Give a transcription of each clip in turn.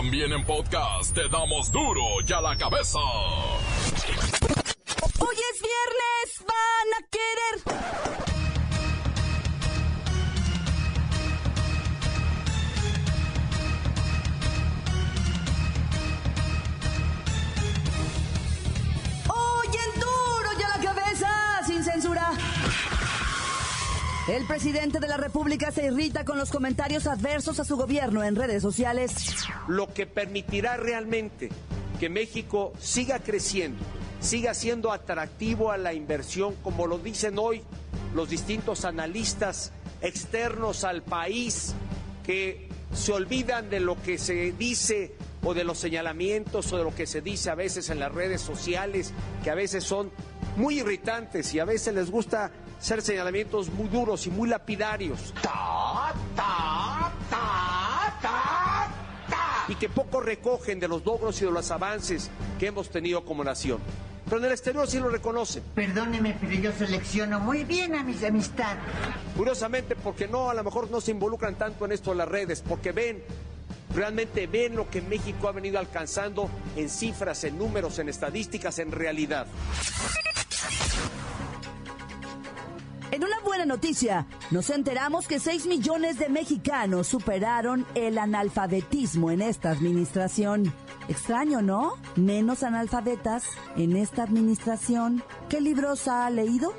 También en podcast te damos duro y a la cabeza. Hoy es viernes, van a querer. El presidente de la República se irrita con los comentarios adversos a su gobierno en redes sociales. lo que permitirá realmente que México siga creciendo, siga siendo atractivo a la inversión, como lo dicen hoy los distintos analistas externos al país, que se olvidan de lo que se dice o de los señalamientos o de lo que se dice a veces en las redes sociales, que a veces son muy irritantes y a veces les gusta hacer señalamientos muy duros y muy lapidarios. y que poco recogen de los logros y de los avances que hemos tenido como nación. Pero en el exterior sí lo reconocen. Perdóneme, pero yo selecciono muy bien a mis amistades. Curiosamente, porque no, a lo mejor no se involucran tanto en esto en las redes, porque ven, realmente ven lo que México ha venido alcanzando en cifras, en números, en estadísticas, en realidad. En una buena noticia, nos enteramos que 6 millones de mexicanos superaron el analfabetismo en esta administración. Extraño, ¿no? Menos analfabetas en esta administración. ¿Qué libros ha leído?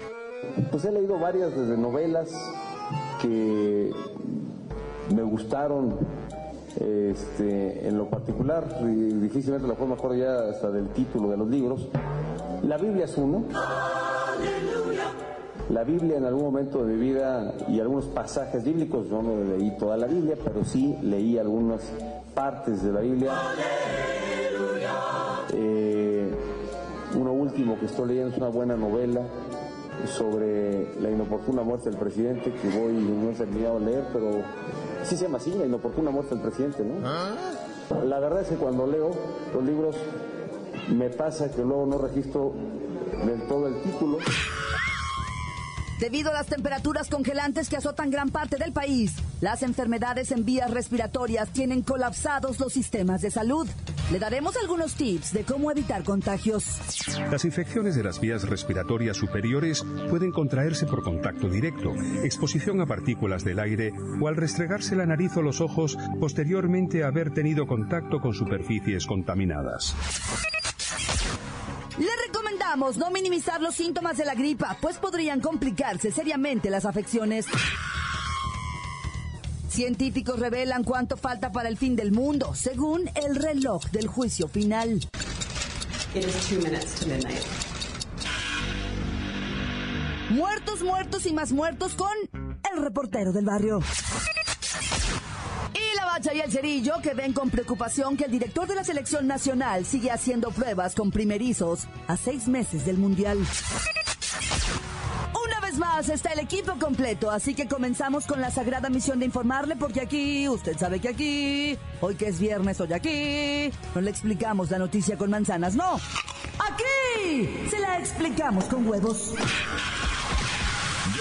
Pues he leído varias desde novelas que me gustaron este, en lo particular, y difícilmente la forma acuerdo ya hasta del título de los libros. La Biblia es uno. La Biblia en algún momento de mi vida y algunos pasajes bíblicos, yo no leí toda la Biblia, pero sí leí algunas partes de la Biblia. Eh, uno último que estoy leyendo es una buena novela sobre la inoportuna muerte del presidente que voy no he terminado de leer, pero sí se llama así, la inoportuna muerte del presidente, ¿no? La verdad es que cuando leo los libros me pasa que luego no registro del todo el título. Debido a las temperaturas congelantes que azotan gran parte del país, las enfermedades en vías respiratorias tienen colapsados los sistemas de salud. Le daremos algunos tips de cómo evitar contagios. Las infecciones de las vías respiratorias superiores pueden contraerse por contacto directo, exposición a partículas del aire o al restregarse la nariz o los ojos posteriormente a haber tenido contacto con superficies contaminadas. Recomendamos no minimizar los síntomas de la gripa, pues podrían complicarse seriamente las afecciones. Científicos revelan cuánto falta para el fin del mundo, según el reloj del juicio final. It is two minutes to midnight. Muertos, muertos y más muertos con el reportero del barrio. El cerillo que ven con preocupación que el director de la selección nacional sigue haciendo pruebas con primerizos a seis meses del mundial. Una vez más está el equipo completo, así que comenzamos con la sagrada misión de informarle porque aquí, usted sabe que aquí, hoy que es viernes, hoy aquí, no le explicamos la noticia con manzanas, no. Aquí se la explicamos con huevos.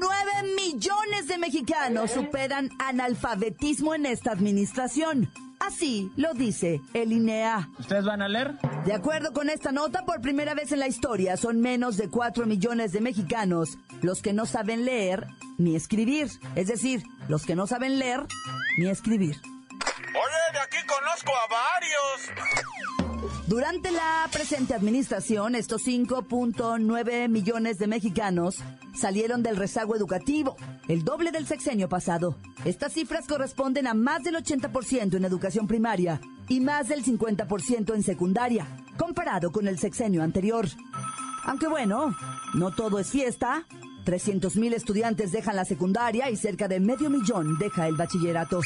5.9 millones de mexicanos superan analfabetismo en esta administración. Así lo dice el INEA. ¿Ustedes van a leer? De acuerdo con esta nota, por primera vez en la historia son menos de 4 millones de mexicanos los que no saben leer ni escribir. Es decir, los que no saben leer ni escribir. Oye, de aquí conozco a varios. Durante la presente administración, estos 5.9 millones de mexicanos salieron del rezago educativo, el doble del sexenio pasado. Estas cifras corresponden a más del 80% en educación primaria y más del 50% en secundaria, comparado con el sexenio anterior. Aunque bueno, no todo es fiesta. 300.000 estudiantes dejan la secundaria y cerca de medio millón deja el bachillerato.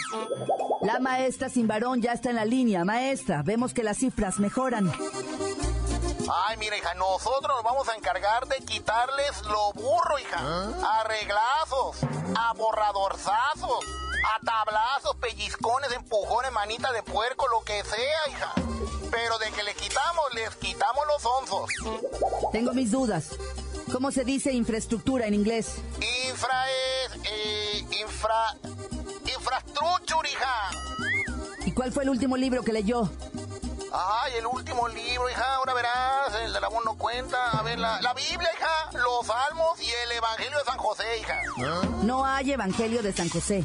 La maestra sin varón ya está en la línea. Maestra, vemos que las cifras mejoran. Ay, mira, hija, nosotros nos vamos a encargar de quitarles lo burro, hija. A reglazos, a borradorzazos, a tablazos, pellizcones, empujones, manita de puerco, lo que sea, hija. Pero de que le quitamos, les quitamos los onzos. Tengo mis dudas. ¿Cómo se dice infraestructura en inglés? Infra es. Eh, infra. ¿Y cuál fue el último libro que leyó? Ay, el último libro, hija, ahora verás, el de la no cuenta. A ver, la, la, Biblia, hija, los Salmos y el Evangelio de San José, hija. No hay Evangelio de San José.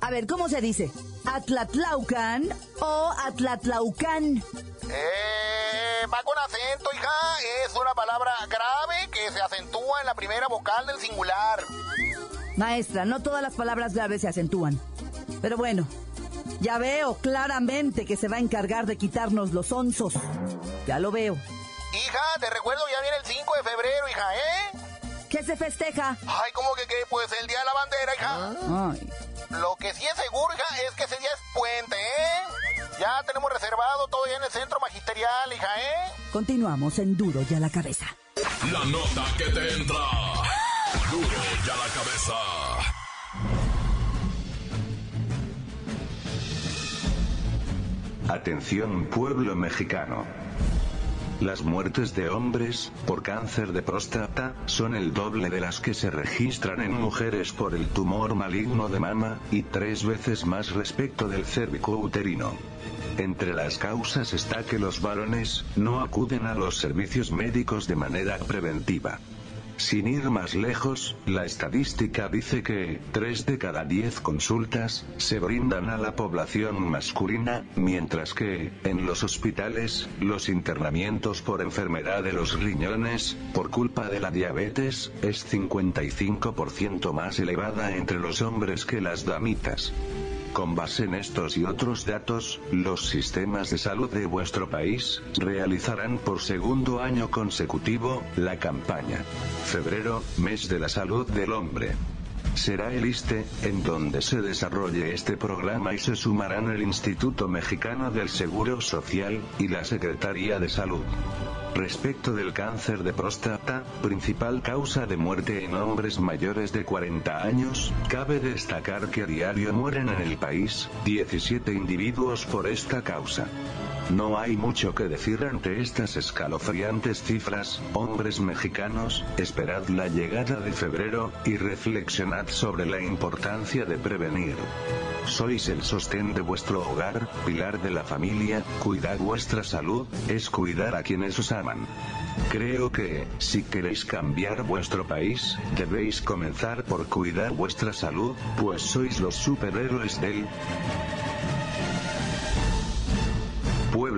A ver, ¿cómo se dice? ¿Atlatlaucan o Atlatlaucan? Eh, va con acento, hija. Es una palabra grave que se acentúa en la primera vocal del singular. Maestra, no todas las palabras graves se acentúan. Pero bueno, ya veo claramente que se va a encargar de quitarnos los onzos. Ya lo veo. Hija, te recuerdo, ya viene el 5 de febrero, hija, ¿eh? ¿Qué se festeja? Ay, ¿cómo que qué? Pues el Día de la Bandera, hija. Ay. Lo que sí es seguro, hija, es que ese día es puente, ¿eh? Ya tenemos reservado todo ya en el centro magisterial, hija, ¿eh? Continuamos en Duro y a la cabeza. La nota que te entra. Duro y a la cabeza. Atención pueblo mexicano. Las muertes de hombres, por cáncer de próstata, son el doble de las que se registran en mujeres por el tumor maligno de mama, y tres veces más respecto del cérvico uterino. Entre las causas está que los varones, no acuden a los servicios médicos de manera preventiva. Sin ir más lejos, la estadística dice que, 3 de cada 10 consultas, se brindan a la población masculina, mientras que, en los hospitales, los internamientos por enfermedad de los riñones, por culpa de la diabetes, es 55% más elevada entre los hombres que las damitas. Con base en estos y otros datos, los sistemas de salud de vuestro país realizarán por segundo año consecutivo la campaña. Febrero, mes de la salud del hombre. Será el ISTE, en donde se desarrolle este programa y se sumarán el Instituto Mexicano del Seguro Social, y la Secretaría de Salud. Respecto del cáncer de próstata, principal causa de muerte en hombres mayores de 40 años, cabe destacar que a diario mueren en el país 17 individuos por esta causa. No hay mucho que decir ante estas escalofriantes cifras, hombres mexicanos, esperad la llegada de febrero, y reflexionad sobre la importancia de prevenir. Sois el sostén de vuestro hogar, pilar de la familia, cuidad vuestra salud, es cuidar a quienes os aman. Creo que, si queréis cambiar vuestro país, debéis comenzar por cuidar vuestra salud, pues sois los superhéroes del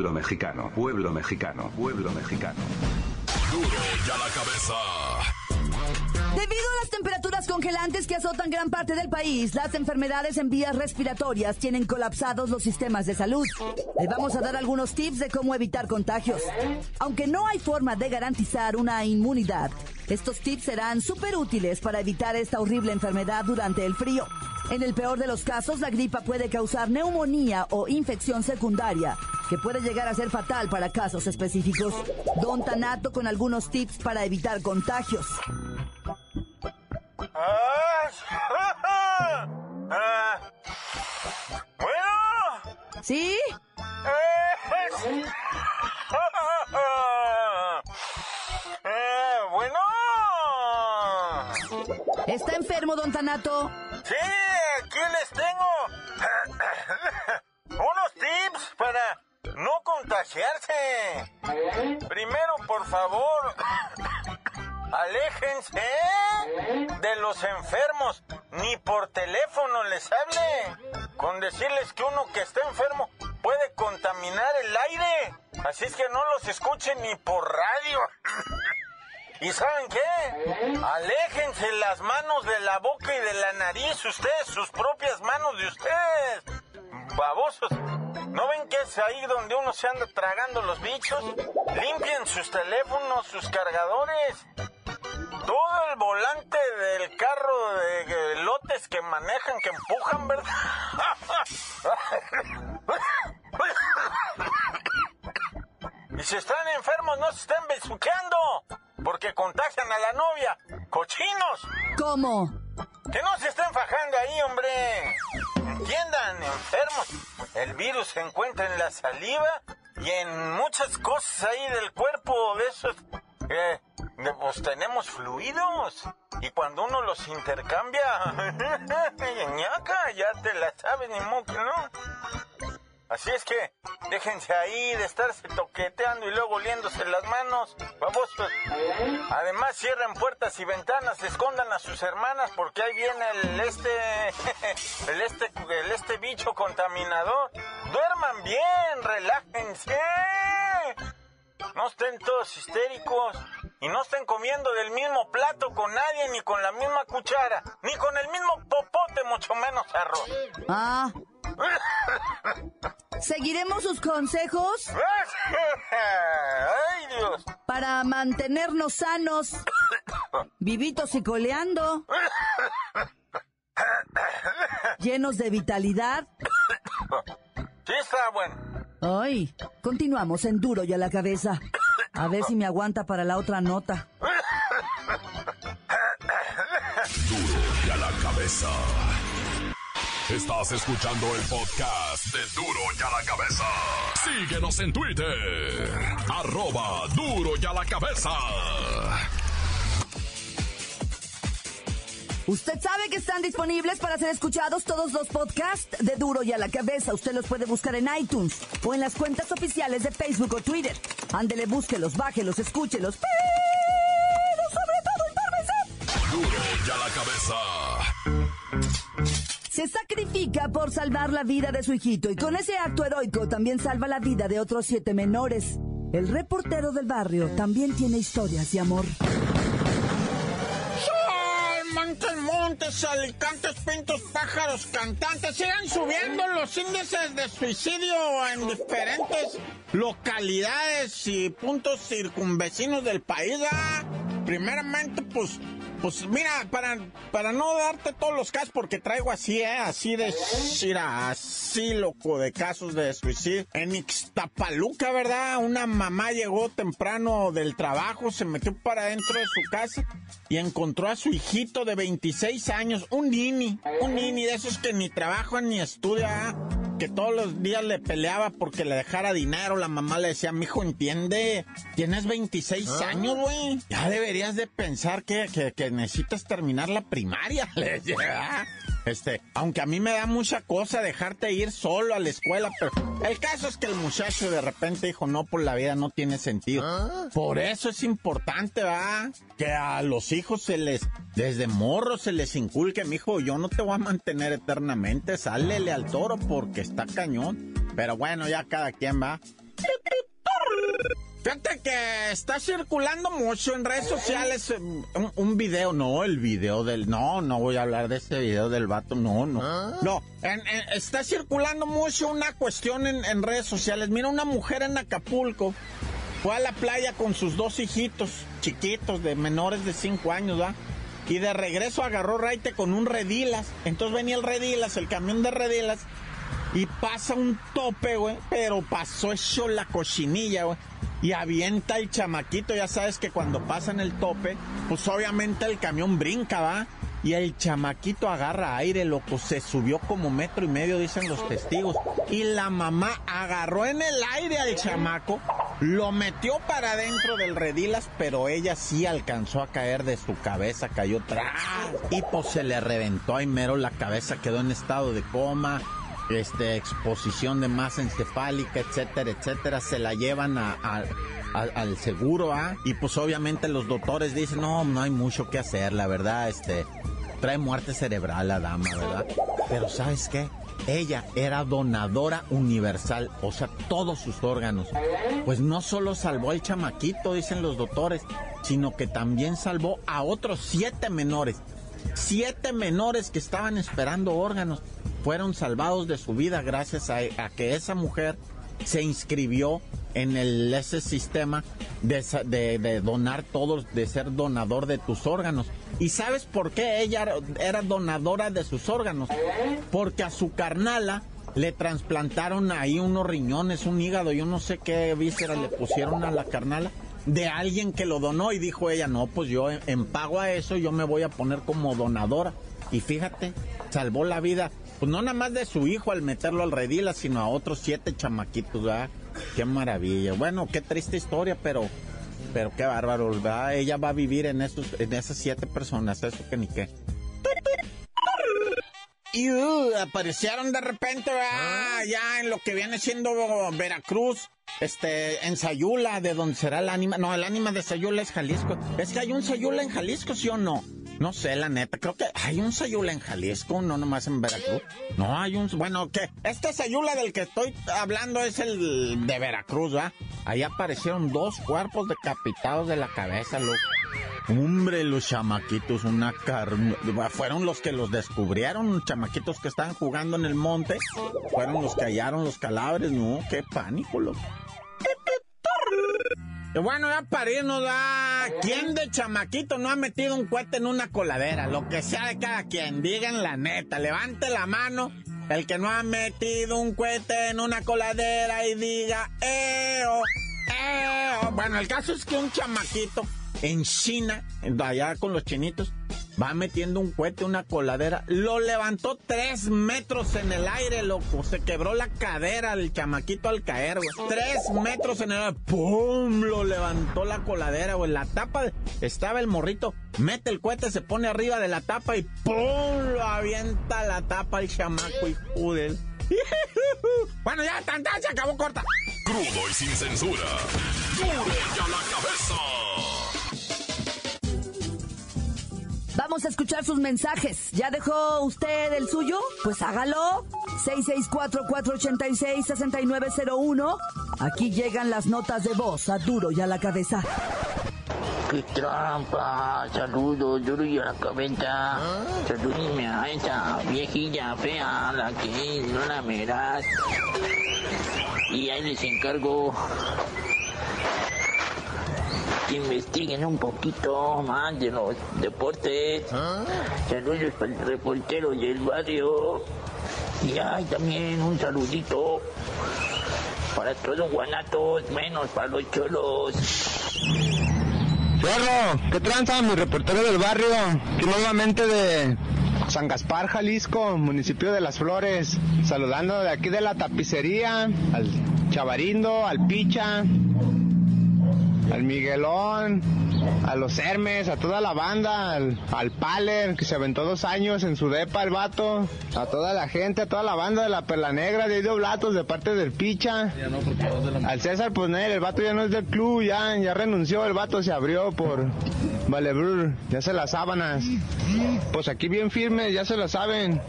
pueblo mexicano, pueblo mexicano, pueblo mexicano. Duro y a la cabeza. Debido a las temperaturas congelantes que azotan gran parte del país, las enfermedades en vías respiratorias tienen colapsados los sistemas de salud. Le vamos a dar algunos tips de cómo evitar contagios. Aunque no hay forma de garantizar una inmunidad, estos tips serán súper útiles para evitar esta horrible enfermedad durante el frío. En el peor de los casos, la gripa puede causar neumonía o infección secundaria, que puede llegar a ser fatal para casos específicos. Don Tanato con algunos tips para evitar contagios. Bueno. ¿Sí? Bueno. ¿Está enfermo, don Tanato? Sí, aquí les tengo contagiarse. Primero, por favor, aléjense de los enfermos. Ni por teléfono les hable. Con decirles que uno que está enfermo puede contaminar el aire. Así es que no los escuchen ni por radio. ¿Y saben qué? Aléjense las manos de la boca y de la nariz, ustedes, sus propias manos de ustedes. Babosos. ¿No ven que es ahí donde uno se anda tragando los bichos? Limpien sus teléfonos, sus cargadores. Todo el volante del carro de lotes que manejan, que empujan, ¿verdad? Y si están enfermos, no se estén besuqueando, porque contagian a la novia. ¡Cochinos! ¿Cómo? Que no se estén fajando ahí, hombre. Entiendan, enfermos. El virus se encuentra en la saliva y en muchas cosas ahí del cuerpo de esos. Pues tenemos fluidos. Y cuando uno los intercambia, ñaca, ya te la sabes, ni modo que no. Así es que déjense ahí de estarse toqueteando y luego oliéndose las manos. Vamos, pues. Además cierren puertas y ventanas, escondan a sus hermanas porque ahí viene el este, el este, el este bicho contaminador. Duerman bien, relájense. No estén todos histéricos y no estén comiendo del mismo plato con nadie ni con la misma cuchara, ni con el mismo popote, mucho menos arroz. Ah. ¿Seguiremos sus consejos ¡Ay, Dios! para mantenernos sanos, vivitos y coleando, llenos de vitalidad? Sí está bueno. Ay, continuamos en duro y a la cabeza. A ver si me aguanta para la otra nota. Duro y a la cabeza. Estás escuchando el podcast de Duro y a la cabeza. Síguenos en Twitter. Arroba Duro y a la cabeza. Usted sabe que están disponibles para ser escuchados todos los podcasts de Duro y a la cabeza. Usted los puede buscar en iTunes o en las cuentas oficiales de Facebook o Twitter. Ándele, búsquelos, bájelos, escúchelos. Pero sacrifica por salvar la vida de su hijito y con ese acto heroico también salva la vida de otros siete menores. El reportero del barrio también tiene historias de amor. Montes, montes, alicantes, pintos, pájaros, cantantes. Sigan subiendo los índices de suicidio en diferentes localidades y puntos circunvecinos del país. ¿ah? Primeramente, pues, pues mira, para, para no darte todos los casos, porque traigo así, ¿eh? Así de, así loco de casos de suicidio. En Ixtapaluca, ¿verdad? Una mamá llegó temprano del trabajo, se metió para dentro de su casa y encontró a su hijito de 26 años, un nini, un nini de esos que ni trabaja ni estudia, ¿ah? Que todos los días le peleaba porque le dejara dinero. La mamá le decía, mijo, entiende, tienes 26 años, güey. Ya deberías de pensar que, que, que necesitas terminar la primaria. Le decía, "Ah". Este, aunque a mí me da mucha cosa dejarte ir solo a la escuela, pero el caso es que el muchacho de repente dijo, no, por la vida no tiene sentido. Por eso es importante, va, que a los hijos se les, desde morro se les inculque, mijo, yo no te voy a mantener eternamente, sálele al toro porque está cañón. Pero bueno, ya cada quien va. Fíjate que está circulando mucho en redes sociales eh, un, un video, no, el video del, no, no voy a hablar de ese video del vato, no, no, no, en- en- está circulando mucho una cuestión en, en redes sociales. Mira, una mujer en Acapulco fue a la playa con sus dos hijitos chiquitos de menores de 5 años, ¿va? Y de regreso agarró raite con un redilas. Entonces venía el redilas, el camión de redilas, y pasa un tope, güey. Pero pasó hecho la cochinilla, güey. Y avienta el chamaquito. Ya sabes que cuando pasan el tope, pues obviamente el camión brinca, ¿va? Y el chamaquito agarra aire, loco. Se subió como metro y medio, dicen los testigos. Y la mamá agarró en el aire al chamaco, lo metió para adentro del redilas, pero ella sí alcanzó a caer de su cabeza, cayó atrás. Y pues se le reventó ahí mero la cabeza, quedó en estado de coma este, exposición de masa encefálica, etcétera, etcétera, se la llevan al seguro, ¿ah? Y pues obviamente los doctores dicen, no, no hay mucho que hacer, la verdad, este, trae muerte cerebral la dama, ¿verdad? Pero ¿sabes qué? Ella era donadora universal, o sea, todos sus órganos. Pues no solo salvó al chamaquito, dicen los doctores, sino que también salvó a otros siete menores. Siete menores que estaban esperando órganos fueron salvados de su vida gracias a, que esa mujer se inscribió en el, ese sistema de, de- donar todos, de ser donador de tus órganos. ¿Y sabes por qué ella era- era donadora de sus órganos? Porque a su carnala le trasplantaron ahí unos riñones, un hígado, yo no sé qué vísceras le pusieron a la carnala de alguien que lo donó y dijo ella, no, pues yo en, en pago a eso yo me voy a poner como donadora. Y fíjate, salvó la vida, pues no nada más de su hijo al meterlo al redila, sino a otros siete chamaquitos, ¿verdad? Qué maravilla. Bueno, qué triste historia, pero, pero qué bárbaro, ¿verdad? Ella va a vivir en esos, en esas siete personas, eso que ni qué. Y uh, aparecieron de repente, ¿verdad? ya en lo que viene siendo Veracruz, este, en Sayula, de donde será el ánima. No, el ánima de Sayula es Jalisco. Es que hay un Sayula en Jalisco, ¿sí o no? No sé, la neta, creo que hay un Sayula en Jalisco, no nomás en Veracruz. No, hay un... Bueno, ¿qué? Este Sayula del que estoy hablando es el de Veracruz, ¿va? Ahí aparecieron dos cuerpos decapitados de la cabeza, loco. Hombre, los chamaquitos, una carne. Fueron los que los descubrieron, chamaquitos que estaban jugando en el monte. Fueron los que hallaron los calabres, no, qué pánico, loco. Bueno, ya para irnos, ¿da? ¿quién de chamaquito no ha metido un cohete en una coladera? Lo que sea de cada quien, digan la neta, levante la mano el que no ha metido un cohete en una coladera y diga, eo, eo. Bueno, el caso es que un chamaquito en China, allá con los chinitos, va metiendo un cohete, una coladera, lo levantó tres metros en el aire, loco, se quebró la cadera el chamaquito al caer, güey. Tres metros en el aire, ¡pum! Lo levantó la coladera, güey. La tapa, estaba el morrito, mete el cohete, se pone arriba de la tapa y ¡pum! Lo avienta la tapa el chamaco y joder. bueno, ya, tan, tan, se acabó corta. Crudo y sin censura. Duro y a la cabeza. Vamos a escuchar sus mensajes. ¿Ya dejó usted el suyo? Pues hágalo. 664-486-6901. Aquí llegan las notas de voz a duro y a la cabeza. ¡Qué trampa! Saludos, duro y a la cabeza. Saludime a esa viejilla fea, la que no la verás. Y ahí les encargo que investiguen un poquito más de los deportes. Saludos para el reportero del barrio. Y hay también un saludito para todos los guanatos, menos para los cholos. Chorro, ¿qué tranza mi reportero del barrio? Que nuevamente de San Gaspar, Jalisco, municipio de Las Flores. Saludando de aquí de la tapicería, al Chavarindo, al Picha, al Miguelón, a los Hermes, a toda la banda, al, al Paler, que se aventó dos años en su depa, el vato, a toda la gente, a toda la banda de la Perla Negra, de Ido Blatos, de parte del Picha, al César Posner, el vato ya no es del club, ya, ya renunció, el vato se abrió por Valebrur, ya se las sábanas, pues aquí bien firmes, ya se lo saben,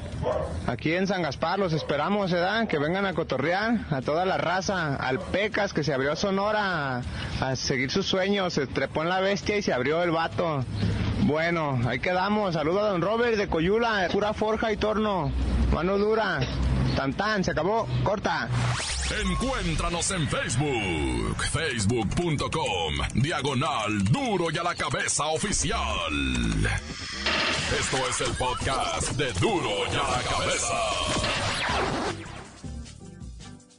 aquí en San Gaspar los esperamos, ¿verdad? Que vengan a cotorrear, a toda la raza, al Pecas, que se abrió a Sonora, a, a seguir sus sueños, se trepó en la bestia y se abrió el vato. Bueno, ahí quedamos. Saludo a don Robert de Coyula, pura forja y torno. Mano dura. Tan tan, se acabó. Corta. Encuéntranos en Facebook, facebook.com, diagonal duro y a la cabeza oficial. Esto es el podcast de duro y a la cabeza.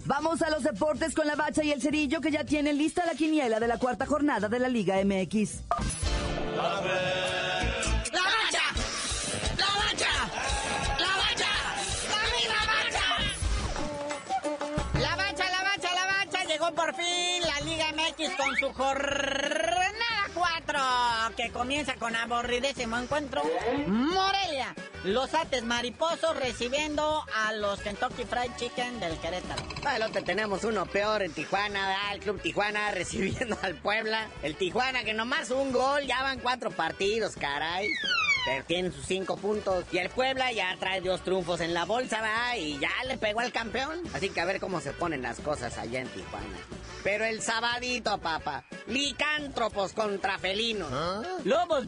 Vamos a los deportes con la bacha y el cerillo que ya tienen lista la quiniela de la cuarta jornada de la Liga MX. ¡La bacha! ¡La bacha! ¡La bacha! ¡La bacha! La bacha, la bacha, la bacha. Llegó por fin la Liga MX con su jornada 4 que comienza con aburridísimo encuentro. Morelia. Los ates mariposos recibiendo a los Kentucky Fried Chicken del Querétaro. Bueno, te tenemos uno peor en Tijuana, el Club Tijuana recibiendo al Puebla. El Tijuana que nomás un gol, ya van cuatro partidos, caray. Pero tienen sus cinco puntos. Y el Puebla ya trae dos triunfos en la bolsa, ¿verdad? Y ya le pegó al campeón. Así que a ver cómo se ponen las cosas allá en Tijuana. Pero el sabadito, papá. Licántropos contra felinos. Lobos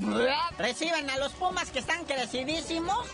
reciben a los Pumas que están crecidísimos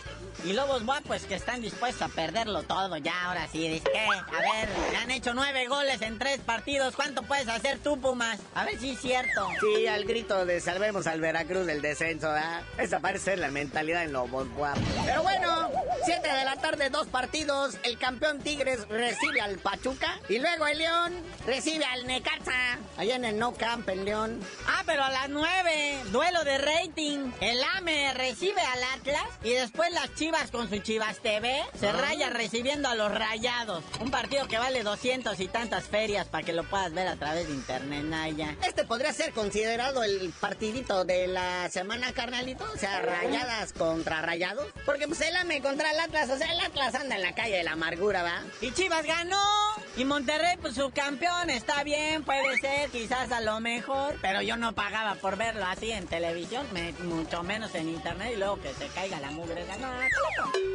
Y Lobos Buap, pues que están dispuestos a perderlo todo ya, ahora sí. Dice, ¿qué? A ver, le han hecho nueve goles en tres partidos. ¿Cuánto puedes hacer tú, Pumas? A ver si es cierto. Sí, al grito de salvemos al Veracruz del descenso, ¿verdad? Esa parece ser la mentalidad en Lobos Buap. Pero bueno, 7 de la tarde, dos partidos. El campeón Tigres recibe al Pachuca. Y luego el León recibe al Necaxa. Allá en el No Camp, el León. Ah, pero a las nueve, duelo de rating. El AME recibe al Atlas y después las Chivas con su Chivas TV se raya recibiendo a los Rayados. Un partido que vale 200 y tantas ferias para que lo puedas ver a través de internet, Naya. Este podría ser considerado el partidito de la semana, carnalito. O sea, rayadas contra rayados. Porque pues el AME contra el Atlas, o sea, el Atlas anda en la calle de la amargura, ¿va? Y Chivas ganó. Y Monterrey, pues su campeón, está bien, puede ser, quizás a lo mejor. Pero yo no pagaba por verlo así en televisión, me- mucho menos en internet y luego que se caiga la mugre. No,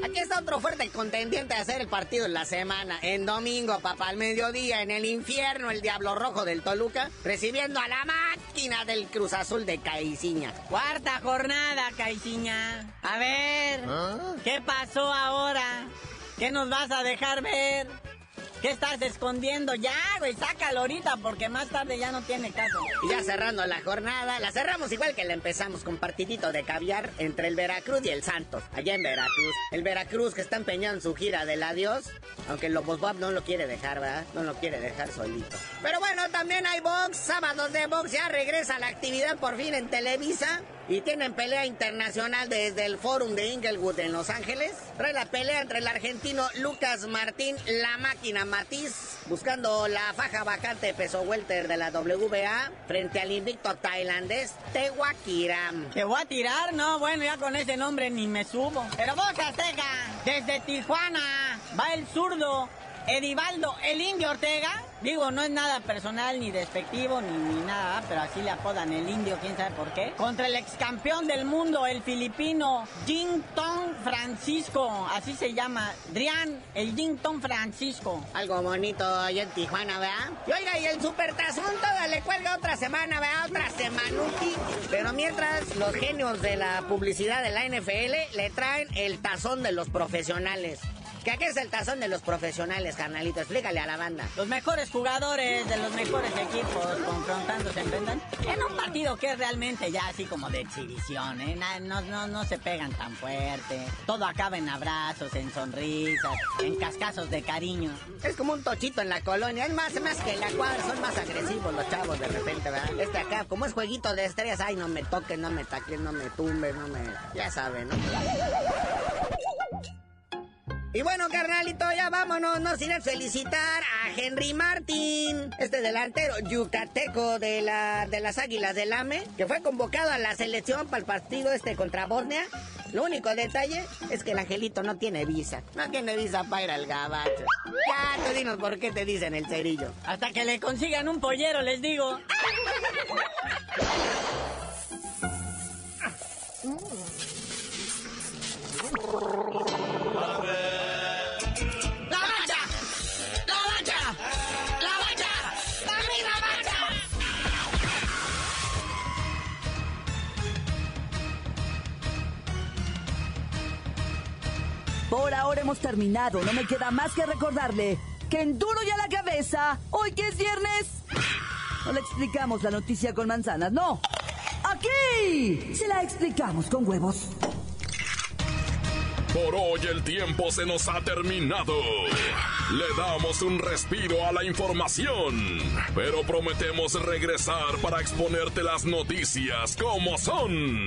Aquí está otro fuerte contendiente a hacer el partido en la semana. En domingo, papá, al mediodía, en el infierno, el Diablo Rojo del Toluca, recibiendo a la máquina del Cruz Azul de Caiciña. Cuarta jornada, Caiciña. A ver, ¿qué pasó ahora? ¿Qué nos vas a dejar ver? ¿Qué estás escondiendo? Ya, güey, sácalo ahorita porque más tarde ya no tiene caso. Y ya cerrando la jornada, la cerramos igual que la empezamos con partidito de caviar entre el Veracruz y el Santos, allá en Veracruz. El Veracruz que está empeñado en su gira del adiós, aunque el Lobos no lo quiere dejar, ¿verdad? No lo quiere dejar solito. Pero bueno, también hay box, sábados de box, ya regresa la actividad por fin en Televisa. Y tienen pelea internacional desde el Forum de Inglewood en Los Ángeles. Trae la pelea entre el argentino Lucas Martín, la máquina Matiz, buscando la faja vacante peso welter de la WBA frente al invicto tailandés Tewakiram. ¿Te voy a tirar? No, bueno, ya con ese nombre ni me subo. Pero vos, Azteca, desde Tijuana va el zurdo Edivaldo, el indio Ortega. Digo, no es nada personal ni despectivo ni, ni nada, pero así le apodan el indio, quién sabe por qué. Contra el ex campeón del mundo, el filipino Jing Tong Francisco, así se llama, Drian, el Jing Tong Francisco. Algo bonito allá en Tijuana, ¿verdad? Y oiga, y el supertazón todavía le cuelga otra semana, ¿verdad? Otra semanuki. Pero mientras, los genios de la publicidad de la NFL le traen el tazón de los profesionales. ¿Qué qué es el tazón de los profesionales, carnalito? Explícale a la banda. Los mejores jugadores de los mejores equipos confrontándose enfrentan en un partido que es realmente ya así como de exhibición, ¿eh? No, no, no se pegan tan fuerte. Todo acaba en abrazos, en sonrisas, en cascazos de cariño. Es como un tochito en la colonia. Es más, más que en la cuadra son más agresivos los chavos de repente, ¿verdad? Este acá, como es jueguito de estrellas, ay, no me toques, no me taquen, no me tumbes, no me... Ya saben, ¿no? Y bueno, carnalito, ya vámonos, nos iré a felicitar a Henry Martin, este delantero yucateco de, la, de las Águilas del AME, que fue convocado a la selección para el partido este contra Bosnia. Lo único detalle es que el angelito no tiene visa, no tiene visa para ir al gabacho. Ya, tú dinos por qué te dicen el cerillo. Hasta que le consigan un pollero, les digo. hemos terminado. No me queda más que recordarle que en duro y a la cabeza, hoy que es viernes, no le explicamos la noticia con manzanas, no. Aquí se la explicamos con huevos. Por hoy el tiempo se nos ha terminado. Le damos un respiro a la información, pero prometemos regresar para exponerte las noticias como son.